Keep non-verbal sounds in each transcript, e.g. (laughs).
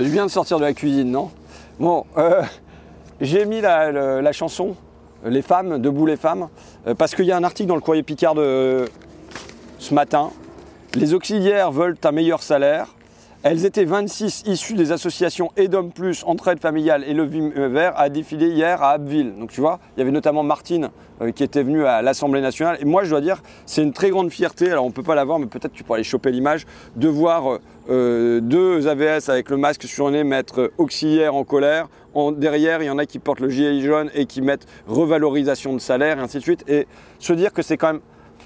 C'est du bien de sortir de la cuisine, non? Bon, euh, j'ai mis la, chanson Les femmes, debout les femmes, euh, parce qu'il y a un article dans le courrier Picard de ce matin. Les auxiliaires veulent un meilleur salaire. Elles étaient 26 issues des associations Edom Plus, Entraide Familiale et Le Vert à défiler hier à Abbeville. Donc tu vois, il y avait notamment Martine euh, qui était venue à l'Assemblée nationale. Et moi, je dois dire, c'est une très grande fierté. Alors on ne peut pas la voir, mais peut-être tu pourras aller choper l'image de voir euh, deux AVS avec le masque sur le nez mettre auxiliaire en colère. Derrière, il y en a qui portent le gilet jaune et qui mettent revalorisation de salaire et ainsi de suite. Et se dire que c'est quand même,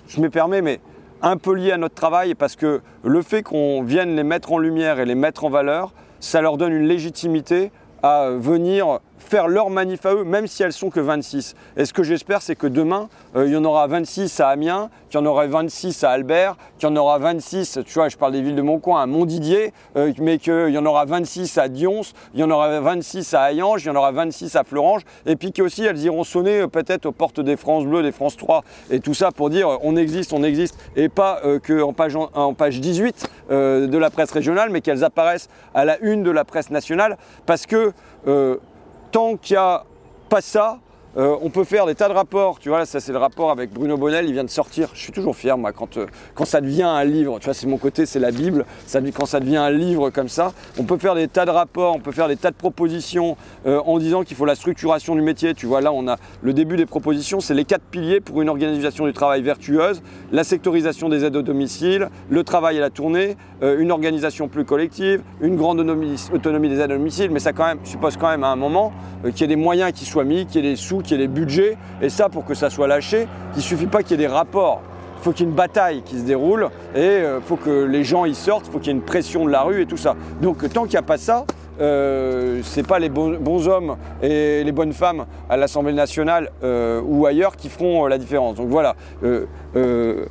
je me permets, mais un peu lié à notre travail parce que le fait qu'on vienne les mettre en lumière et les mettre en valeur, ça leur donne une légitimité à venir faire leur manif à eux, même si elles sont que 26. Et ce que j'espère, c'est que demain, euh, il y en aura 26 à Amiens, qu'il y en aura 26 à Albert, qu'il y en aura 26, tu vois, je parle des villes de mon coin, à Montdidier, euh, mais qu'il y en aura 26 à Dions, il y en aura 26 à Hayange, il y en aura 26 à Florange, et puis qu'aussi elles iront sonner euh, peut-être aux portes des France Bleues, des France 3, et tout ça pour dire on existe, on existe, et pas qu'en page, en page 18 de la presse régionale, mais qu'elles apparaissent à la une de la presse nationale, parce que tant qu'il n'y a pas ça, euh, on peut faire des tas de rapports, tu vois, ça c'est le rapport avec Bruno Bonnel, il vient de sortir. Je suis toujours fier, moi, quand, euh, quand ça devient un livre, tu vois, c'est mon côté, c'est la Bible, ça, quand ça devient un livre comme ça, on peut faire des tas de rapports, on peut faire des tas de propositions euh, en disant qu'il faut la structuration du métier. Tu vois, là, on a le début des propositions, c'est les quatre piliers pour une organisation du travail vertueuse, la sectorisation des aides au domicile, le travail à la tournée, une organisation plus collective, une grande autonomie, des aides au domicile, mais ça quand même, suppose quand même à un moment qu'il y ait des moyens qui soient mis, qu'il y ait des sous, qu'il y ait des budgets. Et ça, pour que ça soit lâché, il ne suffit pas qu'il y ait des rapports. Il faut qu'il y ait une bataille qui se déroule et il euh, faut que les gens y sortent, il faut qu'il y ait une pression de la rue et tout ça. Donc tant qu'il n'y a pas ça, euh, ce n'est pas les bons, hommes et les bonnes femmes à l'Assemblée nationale euh, ou ailleurs qui feront la différence. Donc voilà,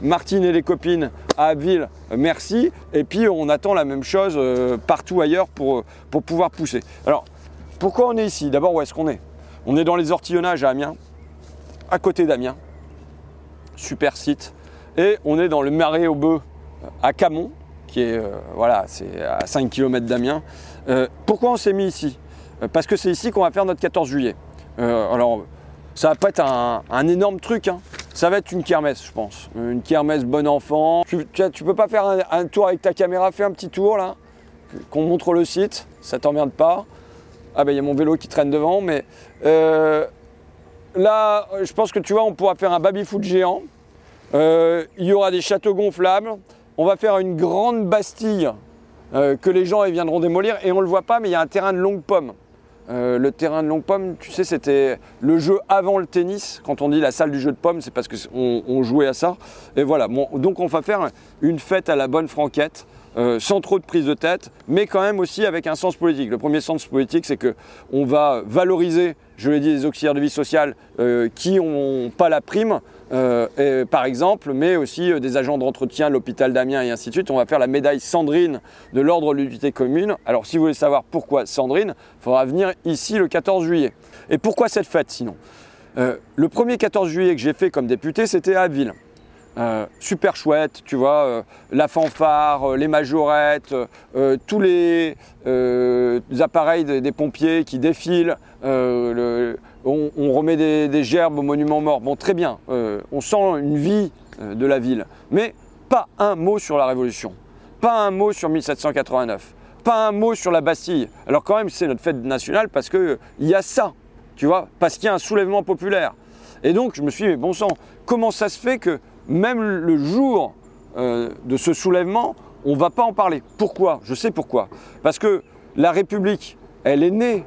Martine et les copines à Abbeville, merci. Et puis on attend la même chose partout ailleurs pour, pour pouvoir pousser. Alors, pourquoi on est ici? D'abord, où est-ce qu'on est? On est dans les ortillonnages à Amiens, à côté d'Amiens. Super site. Et on est dans le marais au bœuf à Camon, qui est euh, voilà, c'est à 5 km d'Amiens. Euh, pourquoi on s'est mis ici? Euh, Parce que c'est ici qu'on va faire notre 14 juillet. alors, ça va pas être un, énorme truc, hein. ça va être une kermesse, je pense. Une kermesse bon enfant. Tu, tu, peux pas faire un, un, tour avec ta caméra, fais un petit tour là, qu'on montre le site, ça t'emmerde pas. Ah ben il y a mon vélo qui traîne devant, mais euh, là, je pense que tu vois, on pourra faire un baby-foot géant. Euh, il y aura des châteaux gonflables. On va faire une grande bastille euh, que les gens viendront démolir. Et on ne le voit pas, mais il y a un terrain de longue pomme. le terrain de longue pomme, tu sais, c'était le jeu avant le tennis. Quand on dit la salle du jeu de pommes, c'est parce qu'on on jouait à ça. Et voilà, donc on va faire une fête à la bonne franquette. Euh, sans trop de prise de tête, mais quand même aussi avec un sens politique. Le premier sens politique, c'est qu'on va valoriser, je l'ai dit, les auxiliaires de vie sociale euh, qui n'ont pas la prime, euh, par exemple, mais aussi des agents d'entretien, l'hôpital d'Amiens et ainsi de suite. On va faire la médaille Sandrine de l'ordre de l'unité commune. Alors si vous voulez savoir pourquoi Sandrine, il faudra venir ici le 14 juillet. Et pourquoi cette fête sinon? Le premier 14 juillet que j'ai fait comme député, c'était à Abbeville. Euh, super chouette, tu vois, euh, la fanfare, euh, les majorettes, tous les, appareils des, pompiers qui défilent, on, remet des, gerbes au monument mort. Bon, très bien, on sent une vie de la ville, mais pas un mot sur la Révolution, pas un mot sur 1789, pas un mot sur la Bastille. Alors quand même, c'est notre fête nationale parce qu'il y a ça, tu vois, parce qu'il y a un soulèvement populaire. Et donc, je me suis dit, mais bon sang, comment ça se fait que même le jour euh, de ce soulèvement, on ne va pas en parler. Pourquoi? Je sais pourquoi. Parce que la République, elle est née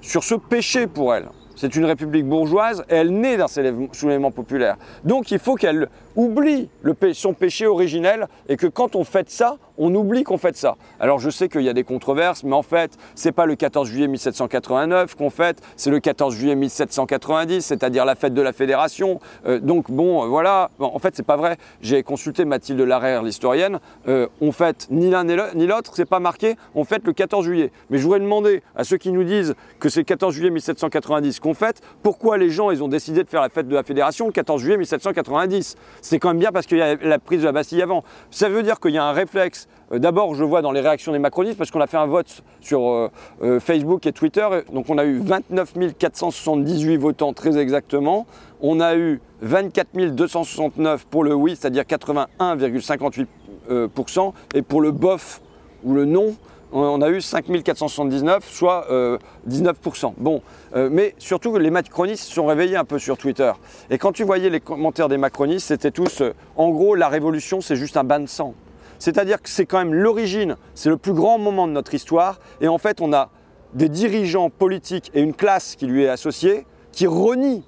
sur ce péché pour elle. C'est une république bourgeoise et elle naît d'un soulèvement populaire. Donc il faut qu'elle oublie son péché originel et que quand on fait ça, on oublie qu'on fait ça. Alors je sais qu'il y a des controverses, mais en fait, c'est pas le 14 juillet 1789 qu'on fête, c'est le 14 juillet 1790, c'est-à-dire la fête de la Fédération. Euh, donc bon, euh, voilà. en fait, c'est pas vrai. J'ai consulté Mathilde Larère, l'historienne. Euh, on fête ni l'un ni l'autre, c'est pas marqué. On fête le 14 juillet. Mais je voudrais demander à ceux qui nous disent que c'est le 14 juillet 1790 qu'on fête, pourquoi les gens ils ont décidé de faire la fête de la Fédération le 14 juillet 1790 C'est quand même bien parce qu'il y a la prise de la Bastille avant. Ça veut dire qu'il y a un réflexe euh, d'abord, je vois dans les réactions des macronistes, parce qu'on a fait un vote sur euh, euh, Facebook et Twitter, donc on a eu 29 478 votants très exactement. On a eu 24 269 pour le oui, c'est-à-dire 81,58%, et pour le bof ou le non, on a eu 5479, soit 19%. Bon, mais surtout les macronistes se sont réveillés un peu sur Twitter. Et quand tu voyais les commentaires des macronistes, c'était tous, en gros, la révolution, c'est juste un bain de sang. C'est-à-dire que c'est quand même l'origine, c'est le plus grand moment de notre histoire. Et en fait, on a des dirigeants politiques et une classe qui lui est associée qui renie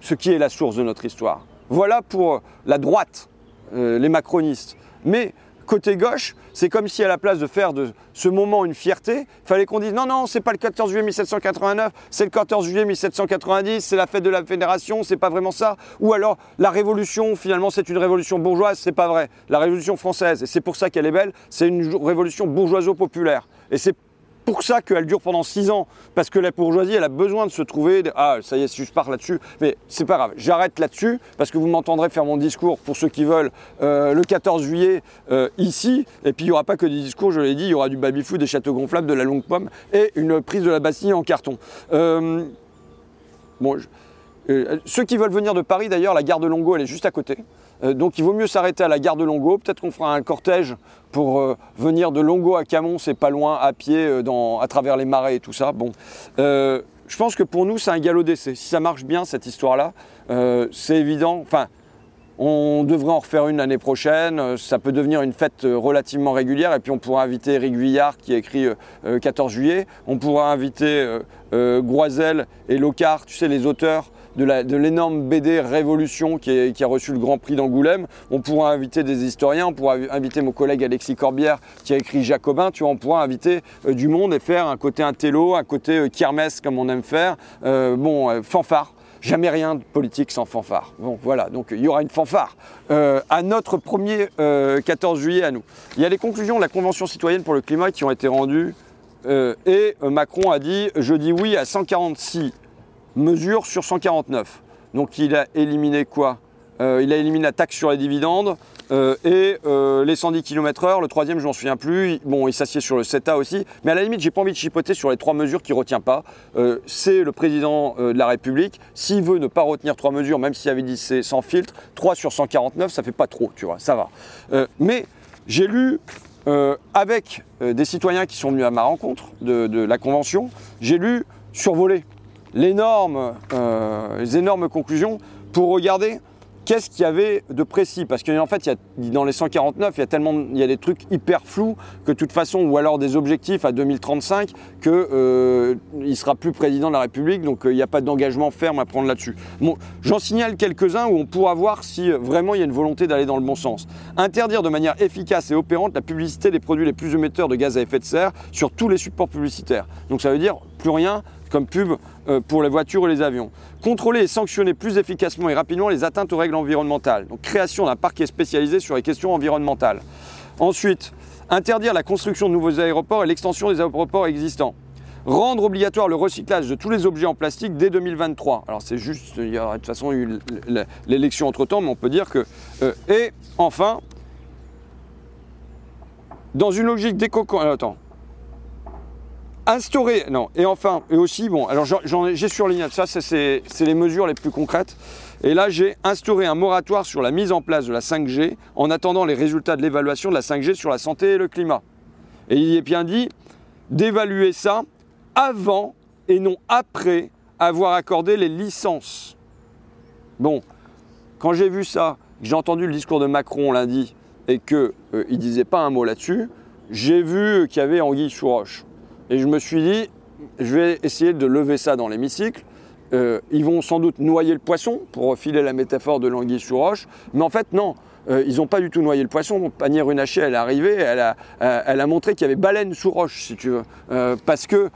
ce qui est la source de notre histoire. Voilà pour la droite, euh, les macronistes. Mais côté gauche, c'est comme si à la place de faire de ce moment une fierté, fallait qu'on dise non, non, c'est pas le 14 juillet 1789, c'est le 14 juillet 1790, c'est la fête de la Fédération, c'est pas vraiment ça. Ou alors la révolution, finalement, c'est une révolution bourgeoise, c'est pas vrai. La révolution française, et c'est pour ça qu'elle est belle, c'est une révolution bourgeoiso-populaire. Pour ça qu'elle dure pendant six ans, parce que la bourgeoisie, elle a besoin de se trouver. Ah, ça y est, si je pars là-dessus, mais c'est pas grave. J'arrête là-dessus parce que vous m'entendrez faire mon discours pour ceux qui veulent euh, le 14 juillet euh, ici. Et puis il n'y aura pas que des discours, je l'ai dit, il y aura du baby-food, des châteaux gonflables, de la longue pomme et une prise de la Bastille en carton. Euh, bon, ceux qui veulent venir de Paris, d'ailleurs, la gare de Longo, elle est juste à côté. Euh, donc il vaut mieux s'arrêter à la gare de Longo. Peut-être qu'on fera un cortège pour euh, venir de Longo à Camon, c'est pas loin, à pied, euh, à travers les marais et tout ça. Bon, je pense que pour nous, c'est un galop d'essai. Si ça marche bien, cette histoire-là, c'est évident. Enfin, on devrait en refaire une l'année prochaine. Ça peut devenir une fête relativement régulière. Et puis on pourra inviter Eric Vuillard qui a écrit 14 juillet. On pourra inviter Groisel et Locard, tu sais, les auteurs de l'énorme BD Révolution qui, a reçu le Grand Prix d'Angoulême. On pourra inviter des historiens, on pourra inviter mon collègue Alexis Corbière qui a écrit Jacobin, tu vois, on pourra inviter euh, du monde et faire un côté intello, un côté euh, kermesse comme on aime faire. Euh, bon, fanfare. Jamais rien de politique sans fanfare. Bon, voilà, donc il y aura une fanfare à notre premier 14 juillet à nous. Il y a les conclusions de la Convention citoyenne pour le climat qui ont été rendues et Macron a dit je dis oui à 146 mesure sur 149. Donc il a éliminé quoi euh, Il a éliminé la taxe sur les dividendes euh, et euh, les 110 km/h. Le troisième, je m'en souviens plus. Bon, il s'assied sur le CETA aussi. Mais à la limite, j'ai pas envie de chipoter sur les trois mesures qu'il retient pas. c'est le président de la République. S'il veut ne pas retenir trois mesures, même s'il avait dit c'est sans filtre, 3 sur 149, ça fait pas trop, tu vois, ça va. mais j'ai lu avec des citoyens qui sont venus à ma rencontre de, de la Convention, j'ai lu survoler euh, les énormes conclusions pour regarder qu'est-ce qu'il y avait de précis Parce qu'en fait, y a, dans les 149, il y a tellement il y a des trucs hyper flous que de toute façon, ou alors des objectifs à 2035, qu'il euh, ne sera plus président de la République, donc euh, il n'y a pas d'engagement ferme à prendre là-dessus. J'en signale quelques-uns où on pourra voir si vraiment il y a une volonté d'aller dans le bon sens. Interdire de manière efficace et opérante la publicité des produits les plus émetteurs de gaz à effet de serre sur tous les supports publicitaires. Donc ça veut dire plus rien comme pub euh, pour les voitures et les avions. Contrôler et sanctionner plus efficacement et rapidement les atteintes aux règles environnementales. Donc création d'un parquet spécialisé sur les questions environnementales. Ensuite, interdire la construction de nouveaux aéroports et l'extension des aéroports existants. Rendre obligatoire le recyclage de tous les objets en plastique dès 2023. Alors c'est juste, il y a de toute façon eu l'élection entre-temps, mais on peut dire que... Euh, et enfin, dans une logique d'éco... Attends, instaurer, non, et enfin, et aussi, bon, alors j'ai surligné ça, c'est les mesures les plus concrètes. Et là, j'ai instauré un moratoire sur la mise en place de la 5G en attendant les résultats de l'évaluation de la 5G sur la santé et le climat. Et il est bien dit d'évaluer ça avant et non après avoir accordé les licences. Bon, quand j'ai vu ça, j'ai entendu le discours de Macron lundi et qu'il euh, ne disait pas un mot là-dessus, j'ai vu qu'il y avait Anguille sous roche. Et je me suis dit, je vais essayer de lever ça dans l'hémicycle. Euh, ils vont sans doute noyer le poisson, pour filer la métaphore de l'anguille sous roche. Mais en fait, non. Euh, ils n'ont pas du tout noyé le poisson. Panier Runacher, elle est arrivée, elle a, euh, montré qu'il y avait baleine sous roche, si tu veux. Euh, parce que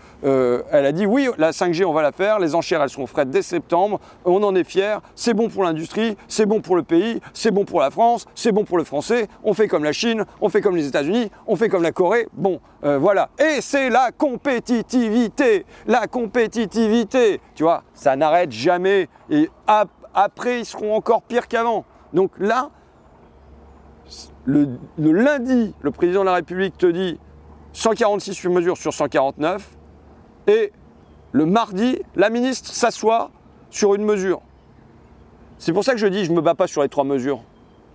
a dit oui, la 5G, on va la faire, les enchères, elles sont faites dès septembre, on en est fiers, c'est bon pour l'industrie, c'est bon pour le pays, c'est bon pour la France, c'est bon pour le français, on fait comme la Chine, on fait comme les États-Unis, on fait comme la Corée. Bon, voilà. Et c'est la compétitivité, la compétitivité. Tu vois, ça n'arrête jamais. Et après, ils seront encore pires qu'avant. Donc là, le, lundi, le président de la République te dit 146 mesures sur 149, et le mardi, la ministre s'assoit sur une mesure. C'est pour ça que je dis je ne me bats pas sur les trois mesures.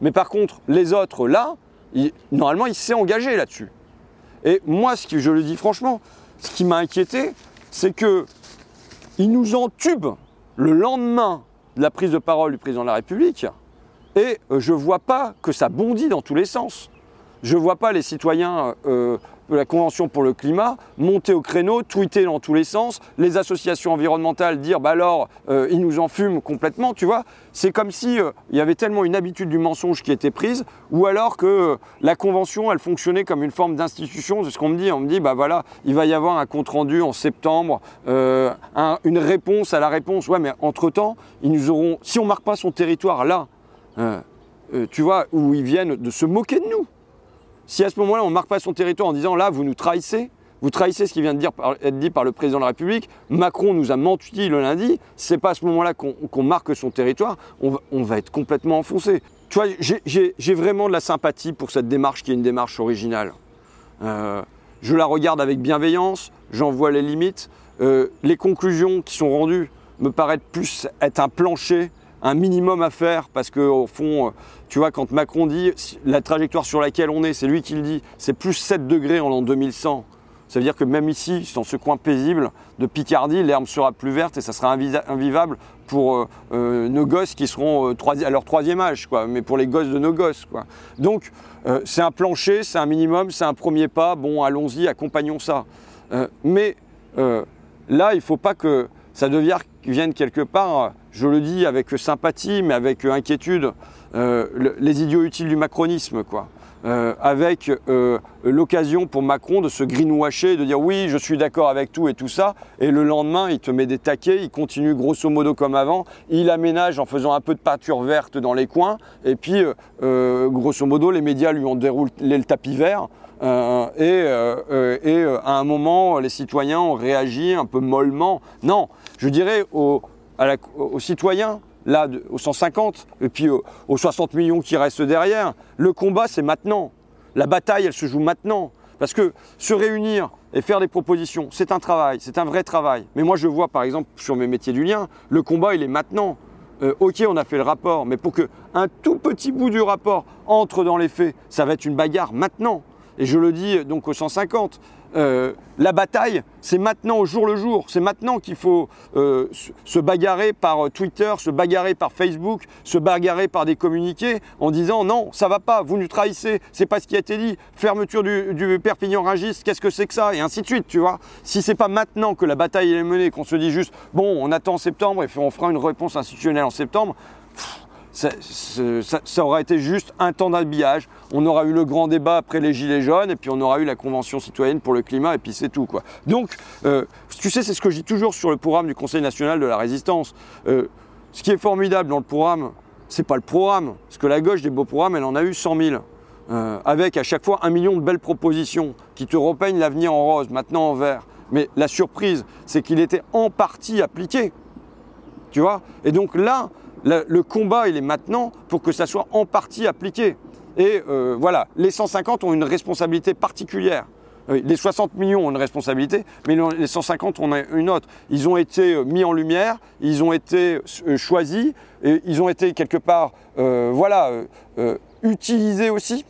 Mais par contre, les autres, là, normalement, il s'est engagé là-dessus. Et moi, ce je le dis franchement, ce qui m'a inquiété, c'est que il nous entube le lendemain de la prise de parole du président de la République, et euh, je ne vois pas que ça bondit dans tous les sens. Je ne vois pas les citoyens euh, de la Convention pour le climat monter au créneau, tweeter dans tous les sens, les associations environnementales dire bah alors euh, ils nous en fument complètement, tu vois. C'est comme si euh, il y avait tellement une habitude du mensonge qui était prise, ou alors que euh, la Convention elle fonctionnait comme une forme d'institution. C'est ce qu'on me dit. On me dit bah voilà, il va y avoir un compte rendu en septembre, une réponse à la réponse. Ouais, mais entre temps, nous auront. Si on marque pas son territoire là, tu vois, où ils viennent de se moquer de nous. Si à ce moment-là, on ne marque pas son territoire en disant là, vous nous trahissez, vous trahissez ce qui vient de être dit par le président de la République, Macron nous a menti le lundi, c'est pas à ce moment-là qu'on marque son territoire, on va, être complètement enfoncé. Tu vois, j'ai vraiment de la sympathie pour cette démarche qui est une démarche originale. Euh, je la regarde avec bienveillance, j'en vois les limites. Euh, les conclusions qui sont rendues me paraissent plus être un plancher un minimum à faire parce qu'au fond, euh, tu vois, quand Macron dit la trajectoire sur laquelle on est, c'est lui qui le dit, c'est plus 7 degrés en l'an 2100. Ça veut dire que même ici, dans ce coin paisible de Picardie, l'herbe sera plus verte et ça sera invivable pour euh, euh, nos gosses qui seront à leur troisième âge, quoi, mais pour les gosses de nos gosses. Quoi. Donc, c'est un plancher, c'est un minimum, c'est un premier pas. Bon, allons-y, accompagnons ça. mais là, il ne faut pas que ça devienne quelque part je le dis avec sympathie, mais avec inquiétude, euh, les idiots utiles du macronisme, quoi. Euh, avec euh, l'occasion pour Macron de se greenwasher, de dire oui, je suis d'accord avec tout et tout ça, et le lendemain, il te met des taquets, il continue grosso modo comme avant, il aménage en faisant un peu de peinture verte dans les coins, et puis grosso modo, les médias lui ont déroulé le tapis vert. et, et à un moment, les citoyens ont réagi un peu mollement. Non, je dirais aux, aux citoyens, là, aux 150, et puis aux, 60 millions qui restent derrière. Le combat, c'est maintenant. La bataille, elle se joue maintenant. Parce que se réunir et faire des propositions, c'est un travail, c'est un vrai travail. Mais moi, je vois, par exemple, sur mes métiers du lien, le combat, il est maintenant. Euh, ok, on a fait le rapport, mais pour que un tout petit bout du rapport entre dans les faits, ça va être une bagarre maintenant. Et je le dis donc aux 150. Euh, la bataille, c'est maintenant au jour le jour. C'est maintenant qu'il faut euh, se bagarrer par Twitter, se bagarrer par Facebook, se bagarrer par des communiqués en disant non, ça va pas, vous nous trahissez, c'est pas ce qui a été dit. Fermeture du, Perpignan Rangis, qu'est-ce que c'est que ça? Et ainsi de suite, tu vois. Si c'est pas maintenant que la bataille est menée, qu'on se dit juste bon, on attend septembre et on fera une réponse institutionnelle en septembre ça, aurait été juste un temps d'habillage. On aura eu le grand débat après les Gilets jaunes, et puis on aura eu la Convention citoyenne pour le climat, et puis c'est tout. Quoi. Donc, euh, tu sais, c'est ce que je dis toujours sur le programme du Conseil national de la résistance. Euh, ce qui est formidable dans le programme, c'est pas le programme, parce que la gauche des beaux programmes, elle en a eu 100 000. Euh, avec à chaque fois un million de belles propositions qui te repeignent l'avenir en rose, maintenant en vert. Mais la surprise, c'est qu'il était en partie appliqué. Tu vois? Et donc là, le, combat, il est maintenant pour que ça soit en partie appliqué. Et euh, voilà, les 150 ont une responsabilité particulière. Les 60 millions ont une responsabilité, mais les 150 ont une autre. Ils ont été euh, mis en lumière, ils ont été euh, choisis, ils ont été quelque part, voilà, utilisés aussi.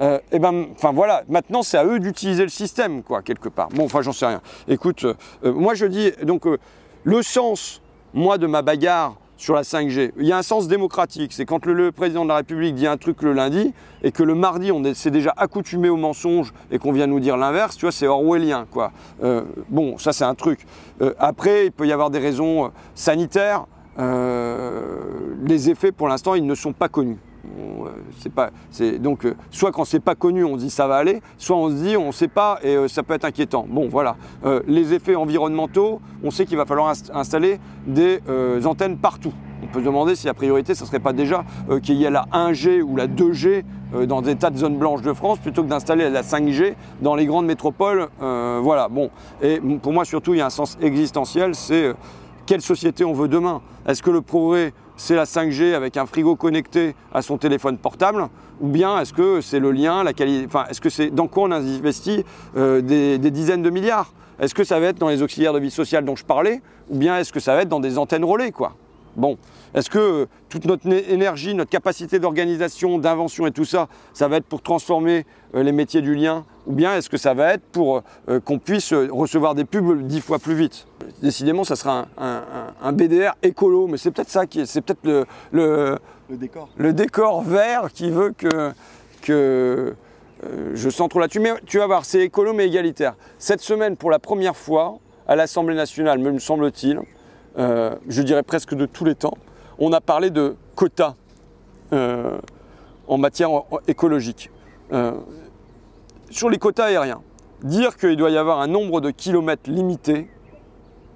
et ben, enfin voilà, maintenant c'est à eux d'utiliser le système, quoi, quelque part. Bon, enfin, j'en sais rien. Écoute, moi je dis donc le sens, moi, de ma bagarre sur la 5G. Il y a un sens démocratique. C'est quand le, président de la République dit un truc le lundi et que le mardi, on s'est déjà accoutumé au mensonge et qu'on vient nous dire l'inverse, tu vois, c'est orwellien, quoi. Euh, bon, ça, c'est un truc. Euh, après, il peut y avoir des raisons euh, sanitaires. les effets, pour l'instant, ils ne sont pas connus. Euh, c'est pas, donc euh, soit quand c'est pas connu, on dit ça va aller, soit on se dit on sait pas et euh, ça peut être inquiétant. Bon, voilà. les effets environnementaux, on sait qu'il va falloir installer des antennes partout. On peut se demander si la priorité, ce serait pas déjà qu'il y ait la 1G ou la 2G dans des tas de zones blanches de France plutôt que d'installer la 5G dans les grandes métropoles. voilà. Bon. Et pour moi surtout, il y a un sens existentiel, c'est quelle société on veut demain? Est-ce que le progrès c'est la 5G avec un frigo connecté à son téléphone portable? Ou bien est-ce que c'est le lien, la qualité, enfin, est-ce que c'est dans quoi on investit euh, des, dizaines de milliards? Est-ce que ça va être dans les auxiliaires de vie sociale dont je parlais, ou bien est-ce que ça va être dans des antennes relais, Bon, est-ce que euh, toute notre énergie, notre capacité d'organisation, d'invention et tout ça, ça va être pour transformer euh, les métiers du lien? Ou bien est-ce que ça va être pour qu'on puisse recevoir des pubs dix fois plus vite? Décidément, ça sera un, BDR écolo, mais c'est peut-être ça qui est, c'est peut-être le le décor. Le décor vert qui veut que, que euh, je centre là-dessus. Mais tu vas voir, c'est écolo mais égalitaire. Cette semaine, pour la première fois, à l'Assemblée nationale, me semble-t-il, euh, je dirais presque de tous les temps, on a parlé de quotas euh, en matière écologique. sur les quotas aériens, dire qu'il doit y avoir un nombre de kilomètres limité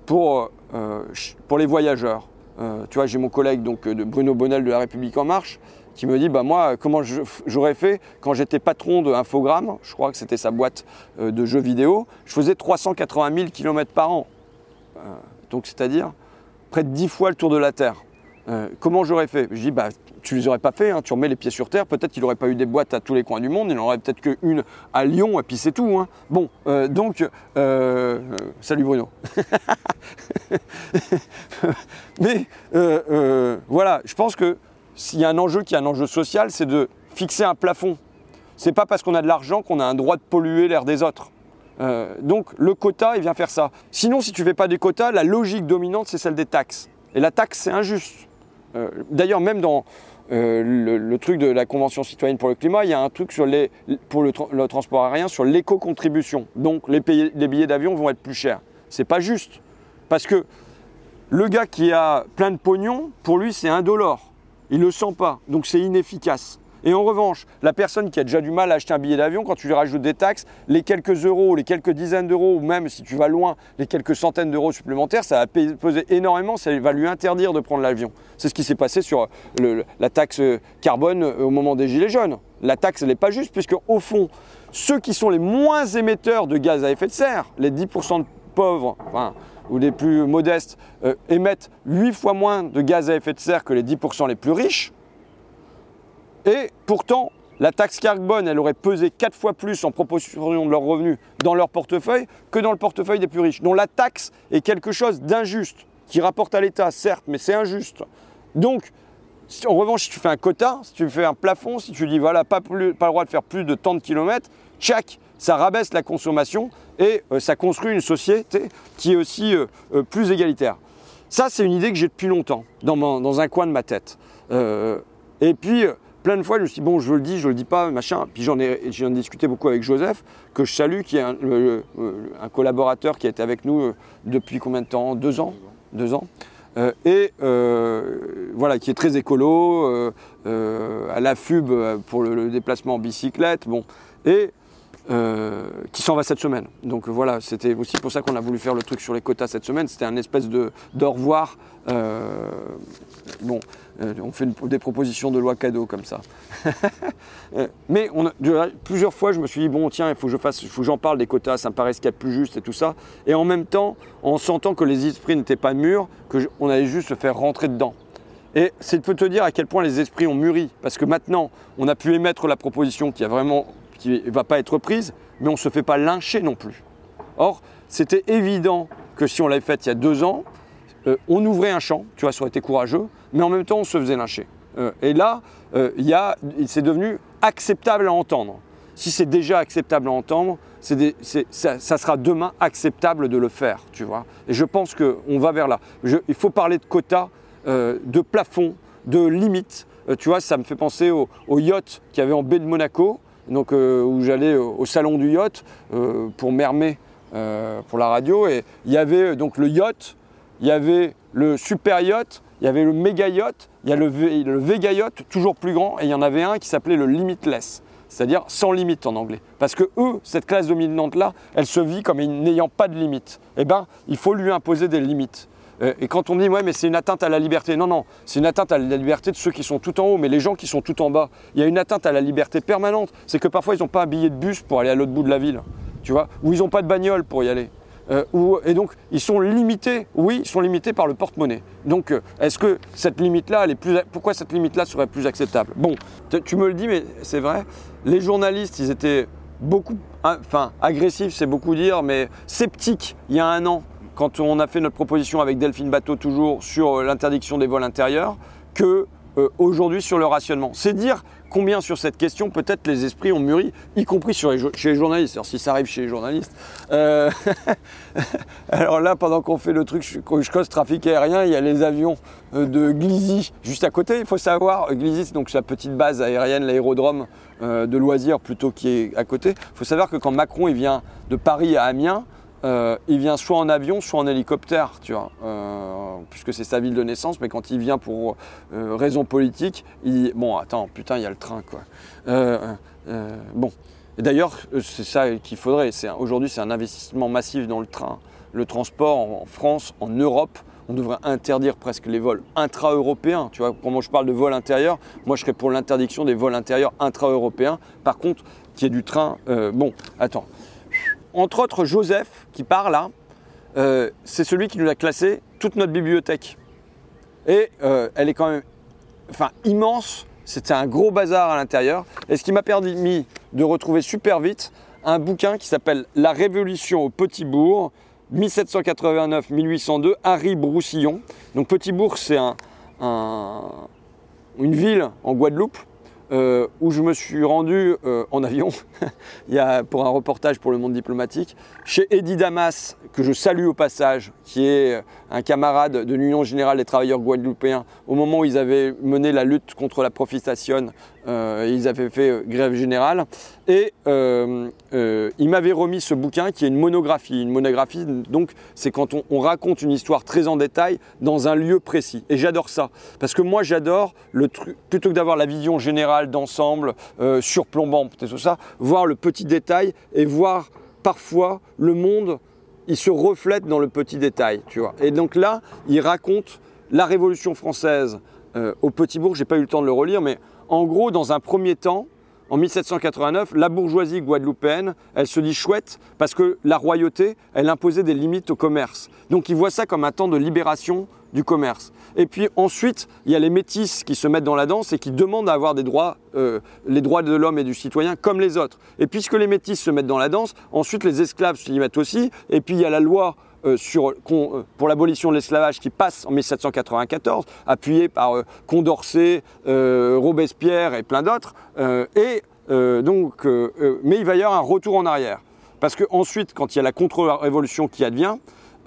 pour, pour les voyageurs, euh, tu vois, j'ai mon collègue donc, de Bruno Bonnel de La République En Marche qui me dit bah moi comment j'aurais fait quand j'étais patron de Infogrames, je crois que c'était sa boîte euh, de jeux vidéo, je faisais 380 000 km par an. Euh, donc c'est-à-dire près de 10 fois le tour de la Terre. comment j'aurais fait? Je dis bah tu les aurais pas fait, hein. tu remets les pieds sur terre, peut-être qu'il n'aurait pas eu des boîtes à tous les coins du monde, il n'en aurait peut-être qu'une à Lyon, et puis c'est tout. Hein. Bon, donc, salut Bruno. (laughs) Mais euh, euh, voilà, je pense que s'il y a un enjeu qui est un enjeu social, c'est de fixer un plafond. C'est pas parce qu'on a de l'argent qu'on a un droit de polluer l'air des autres. Euh, donc le quota, il vient faire ça. Sinon, si tu ne fais pas des quotas, la logique dominante, c'est celle des taxes. Et la taxe, c'est injuste. D'ailleurs, même dans le, truc de la Convention citoyenne pour le climat, il y a un truc sur pour le, transport aérien sur l'éco-contribution. Donc les, billets d'avion vont être plus chers. C'est pas juste. Parce que le gars qui a plein de pognon, pour lui, c'est indolore. Il ne le sent pas, donc c'est inefficace. Et en revanche, la personne qui a déjà du mal à acheter un billet d'avion, quand tu lui rajoutes des taxes, les quelques euros, les quelques dizaines d'euros, ou même si tu vas loin, les quelques centaines d'euros supplémentaires, ça va peser énormément, ça va lui interdire de prendre l'avion. C'est ce qui s'est passé sur la taxe carbone au moment des Gilets jaunes. La taxe, elle n'est pas juste, puisque au fond, ceux qui sont les moins émetteurs de gaz à effet de serre, les 10% de pauvres, ou les plus modestes euh, émettent 8 fois moins de gaz à effet de serre que les 10% les plus riches. Et pourtant, la taxe carbone, elle aurait pesé 4 fois plus en proportion de leurs revenus dans leur portefeuille que dans le portefeuille des plus riches. Donc la taxe est quelque chose d'injuste, qui rapporte à l'État, certes, mais c'est injuste. Donc, en revanche, si tu fais un quota, si tu fais un plafond, si tu dis voilà, pas, pas le droit de faire plus de tant de kilomètres, tchac, ça rabaisse la consommation et euh, ça construit une société qui est aussi euh, euh, plus égalitaire. Ça, c'est une idée que j'ai depuis longtemps dans, un coin de ma tête. et puis, plein de fois, je me suis dit, bon, je le dis, je le dis pas, machin. Puis j'en ai, discuté beaucoup avec Joseph, que je salue, qui est un, collaborateur qui a été avec nous depuis combien de temps? Deux ans Deux ans. et voilà, qui est très écolo, à la FUB pour le, déplacement en bicyclette. Bon. Et euh, qui s'en va cette semaine. Donc voilà, c'était aussi pour ça qu'on a voulu faire le truc sur les quotas cette semaine. C'était un espèce de d'au revoir. Euh, bon, euh, on fait des propositions de loi cadeau comme ça. (laughs) Mais on plusieurs fois, je me suis dit bon, tiens, il faut que je fasse, j'en parle des quotas. Ça me paraît ce qu'il y a de plus juste et tout ça. Et en même temps, en sentant que les esprits n'étaient pas mûrs, que on allait juste se faire rentrer dedans. Et c'est de te dire à quel point les esprits ont mûri, parce que maintenant, on a pu émettre la proposition qui a vraiment va pas être prise, mais on ne se fait pas lyncher non plus. Or, c'était évident que si on l'avait fait il y a deux ans, euh, on ouvrait un champ, tu vois, ça aurait été courageux, mais en même temps, on se faisait lyncher. Euh, et là, euh, c'est devenu acceptable à entendre. Si c'est déjà acceptable à entendre, ça, sera demain acceptable de le faire, tu vois. Et je pense qu'on va vers là. il faut parler de quotas, de plafonds, de limites. tu vois, ça me fait penser au, au yacht qu'il y avait en baie de Monaco donc, euh, où j'allais au salon du yacht euh, pour m'ermer euh, pour la radio. Et il y avait donc le yacht, il y avait le super yacht, il y avait le méga yacht, il y a le, le yacht, toujours plus grand, et il y en avait un qui s'appelait le limitless, c'est-à-dire sans limite en anglais. Parce que eux, cette classe dominante-là, elle se vit comme n'ayant pas de limite. Eh bien, il faut lui imposer des limites. Euh, et quand on dit, ouais, mais c'est une atteinte à la liberté, non, non, c'est une atteinte à la liberté de ceux qui sont tout en haut, mais les gens qui sont tout en bas, il y a une atteinte à la liberté permanente. C'est que parfois, ils n'ont pas un billet de bus pour aller à l'autre bout de la ville, tu vois, ou ils n'ont pas de bagnole pour y aller. Euh, et donc, ils sont limités, oui, ils sont limités par le porte-monnaie. Donc, euh, est-ce que cette limite-là, est plus, pourquoi cette limite-là serait plus acceptable? Bon, tu me le dis, mais c'est vrai, les journalistes, ils étaient beaucoup, enfin, agressifs, c'est beaucoup dire, mais sceptiques il y a un an, quand on a fait notre proposition avec Delphine Bateau toujours sur l'interdiction des vols intérieurs, que aujourd'hui sur le rationnement. C'est dire combien sur cette question, peut-être les esprits ont mûri, y compris chez les journalistes. Alors si ça arrive chez les journalistes. Euh, (laughs) alors là, pendant qu'on fait le truc, je cause trafic aérien, il y a les avions euh, de Glizy juste à côté. Il faut savoir, Glizy, c'est donc la petite base aérienne, l'aérodrome euh, de loisirs plutôt qui est à côté. Il faut savoir que quand Macron il vient de Paris à Amiens, euh, il vient soit en avion, soit en hélicoptère, euh, puisque c'est sa ville de naissance, mais quand il vient pour euh, raison politique, il... Bon, attends, putain, il y a le train, quoi. bon, d'ailleurs, c'est ça qu'il faudrait. Aujourd'hui, c'est un investissement massif dans le train. Le transport en France, en Europe, on devrait interdire presque les vols intra-européens. Tu vois, je parle de vol intérieur, moi je serais pour l'interdiction des vols intérieurs intra-européens. Par contre, qu'il y ait du train. bon, attends entre autres Joseph qui part là, euh, c'est celui qui nous a classé toute notre bibliothèque. Et euh, elle est quand même immense, c'était un gros bazar à l'intérieur. Et ce qui m'a permis de retrouver super vite un bouquin qui s'appelle La Révolution au Petit Bourg, 1789-1802, Harry Broussillon. Donc Petit Bourg, c'est un, une ville en Guadeloupe euh, où je me suis rendu euh, en avion (laughs) pour un reportage pour le monde diplomatique chez Eddie Damas, que je salue au passage, qui est un camarade de l'Union générale des travailleurs guadeloupéens au moment où ils avaient mené la lutte contre la profitation euh, ils avaient fait euh, grève générale. Et euh, il m'avait remis ce bouquin qui est une monographie. Une monographie, donc, c'est quand on, raconte une histoire très en détail dans un lieu précis. Et j'adore ça. Parce que moi, j'adore le truc, plutôt que d'avoir la vision générale d'ensemble, surplombant, peut-être tout ça, voir le petit détail et voir parfois le monde, il se reflète dans le petit détail, tu vois. Et donc là, il raconte la Révolution française au Petit Bourg. J'ai pas eu le temps de le relire, mais en gros, dans un premier temps, en 1789, la bourgeoisie guadeloupéenne, elle se dit chouette parce que la royauté, elle imposait des limites au commerce. Donc ils voient ça comme un temps de libération du commerce. Et puis ensuite, il y a les métis qui se mettent dans la danse et qui demandent à avoir des droits, euh, les droits de l'homme et du citoyen comme les autres. Et puisque les métis se mettent dans la danse, ensuite les esclaves s'y mettent aussi. Et puis il y a la loi euh, euh, pour l'abolition de l'esclavage qui passe en 1794, appuyé par euh, Condorcet, Robespierre et plein d'autres. et donc, mais il va y avoir un retour en arrière. Parce qu'ensuite, quand il y a la contre-révolution qui advient,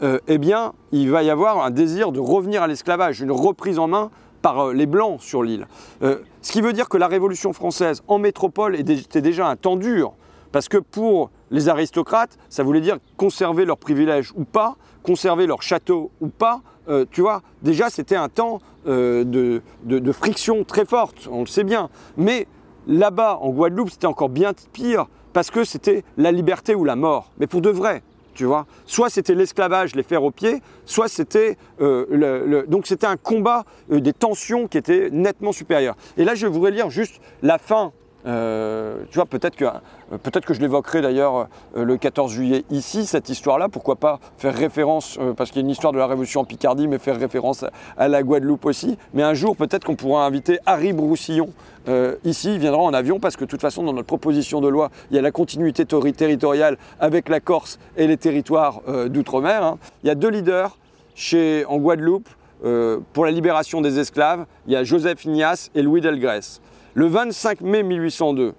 eh bien, il va y avoir un désir de revenir à l'esclavage, une reprise en main par les Blancs sur l'île. ce qui veut dire que la Révolution française en métropole était déjà un temps dur, parce que pour les aristocrates, ça voulait dire conserver leurs privilèges ou pas, conserver leur château ou pas. Euh, tu vois, déjà c'était un temps euh, de, de, friction très forte, on le sait bien. Mais là-bas, en Guadeloupe, c'était encore bien pire parce que c'était la liberté ou la mort. Mais pour de vrai, tu vois. Soit c'était l'esclavage, les fers aux pieds, soit c'était euh, le, donc c'était un combat, des tensions qui étaient nettement supérieures. Et là, je voudrais lire juste la fin euh, tu vois, peut-être que, peut que je l'évoquerai d'ailleurs euh, le 14 juillet ici, cette histoire-là. Pourquoi pas faire référence, euh, parce qu'il y a une histoire de la Révolution en Picardie, mais faire référence à, la Guadeloupe aussi. Mais un jour, peut-être qu'on pourra inviter Harry Broussillon ici. Il viendra en avion, parce que de toute façon, dans notre proposition de loi, il y a la continuité territoriale avec la Corse et les territoires d'outre-mer. Hein. Il y a deux leaders chez, en Guadeloupe pour la libération des esclaves. Il y a Joseph Ignace et Louis Delgrès. Le 25 mai 1802,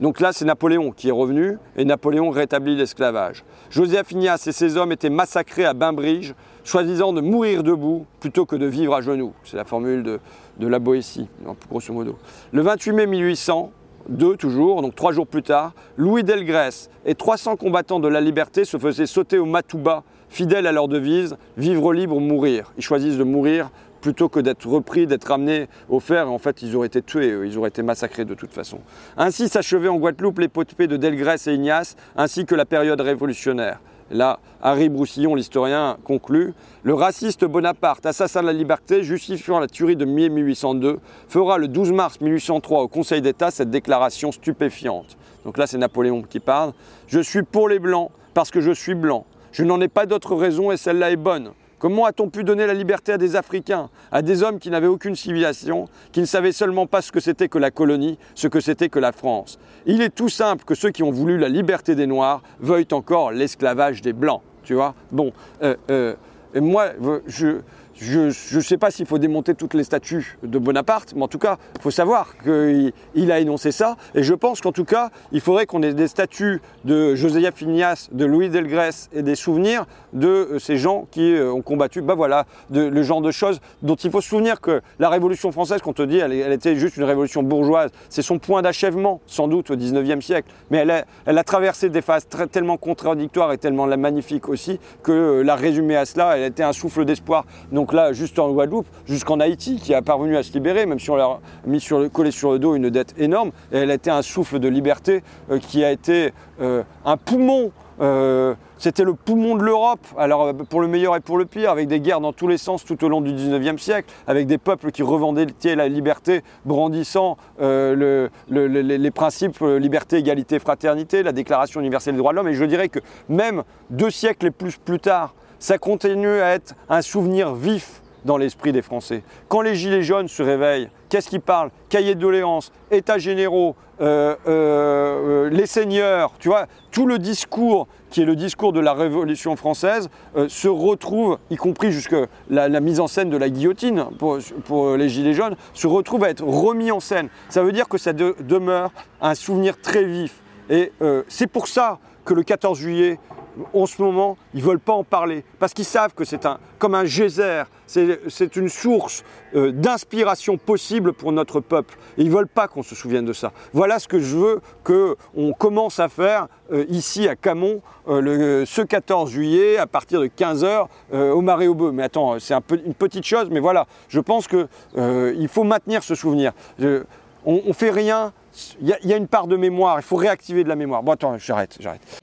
donc là c'est Napoléon qui est revenu et Napoléon rétablit l'esclavage. Joseph Ignace et ses hommes étaient massacrés à Bainbridge, choisissant de mourir debout plutôt que de vivre à genoux. C'est la formule de, la Boétie, grosso modo. Le 28 mai 1802, toujours, donc trois jours plus tard, Louis Delgrès et 300 combattants de la liberté se faisaient sauter au Matouba, fidèles à leur devise Vivre libre ou mourir. Ils choisissent de mourir plutôt que d'être repris, d'être ramenés au fer. En fait, ils auraient été tués, ils auraient été massacrés de toute façon. Ainsi s'achevait en Guadeloupe l'épopée de Delgrès et Ignace, ainsi que la période révolutionnaire. Là, Harry Broussillon, l'historien, conclut Le raciste Bonaparte, assassin de la liberté, justifiant la tuerie de mai 1802, fera le 12 mars 1803 au Conseil d'État cette déclaration stupéfiante. Donc là, c'est Napoléon qui parle. Je suis pour les Blancs parce que je suis blanc. Je n'en ai pas d'autre raison et celle-là est bonne. Comment a-t-on pu donner la liberté à des Africains, à des hommes qui n'avaient aucune civilisation, qui ne savaient seulement pas ce que c'était que la colonie, ce que c'était que la France? Il est tout simple que ceux qui ont voulu la liberté des Noirs veuillent encore l'esclavage des Blancs. Tu vois? Bon, euh, euh, moi, je, je ne sais pas s'il faut démonter toutes les statues de Bonaparte, mais en tout cas, il faut savoir qu'il a énoncé ça. Et je pense qu'en tout cas, il faudrait qu'on ait des statues de Josiah Finias, de Louis Delgrès et des souvenirs de euh, ces gens qui euh, ont combattu. Ben voilà, le genre de choses dont il faut se souvenir que la Révolution française, qu'on te dit, elle, était juste une révolution bourgeoise. C'est son point d'achèvement, sans doute, au 19e siècle. Mais elle a, traversé des phases tellement contradictoires et tellement magnifiques aussi que euh, la résumer à cela, elle était un souffle d'espoir. Là, juste en Guadeloupe, jusqu'en Haïti, qui a parvenu à se libérer, même si on l'a mis sur le, collé sur le dos une dette énorme, et elle a été un souffle de liberté euh, qui a été euh, un poumon. Euh, c'était le poumon de l'Europe, alors pour le meilleur et pour le pire, avec des guerres dans tous les sens tout au long du 19e siècle, avec des peuples qui revendiquaient la liberté, brandissant les principes liberté, égalité, fraternité, la Déclaration universelle des droits de l'homme. Et je dirais que même deux siècles et plus plus tard, ça continue à être un souvenir vif dans l'esprit des Français. Quand les Gilets jaunes se réveillent, qu'est-ce qu'ils parlent? Cahiers de doléances, États généraux, euh, euh, euh, les seigneurs, tu vois, tout le discours qui est le discours de la Révolution française se retrouve, y compris jusque la, mise en scène de la guillotine pour, les Gilets jaunes, se retrouve à être remis en scène. Ça veut dire que ça demeure un souvenir très vif. Et c'est pour ça que le 14 juillet, en ce moment, ils ne veulent pas en parler parce qu'ils savent que c'est un, comme un geyser, c'est une source euh, d'inspiration possible pour notre peuple. Ils ne veulent pas qu'on se souvienne de ça. Voilà ce que je veux qu'on commence à faire euh, ici à Camon euh, ce 14 juillet à partir de 15h au Marais au Bœuf. Mais attends, c'est une petite chose, mais voilà, je pense qu'il faut maintenir ce souvenir. on, ne fait rien, il y, y, a une part de mémoire, il faut réactiver de la mémoire. Bon attends, j'arrête, j'arrête.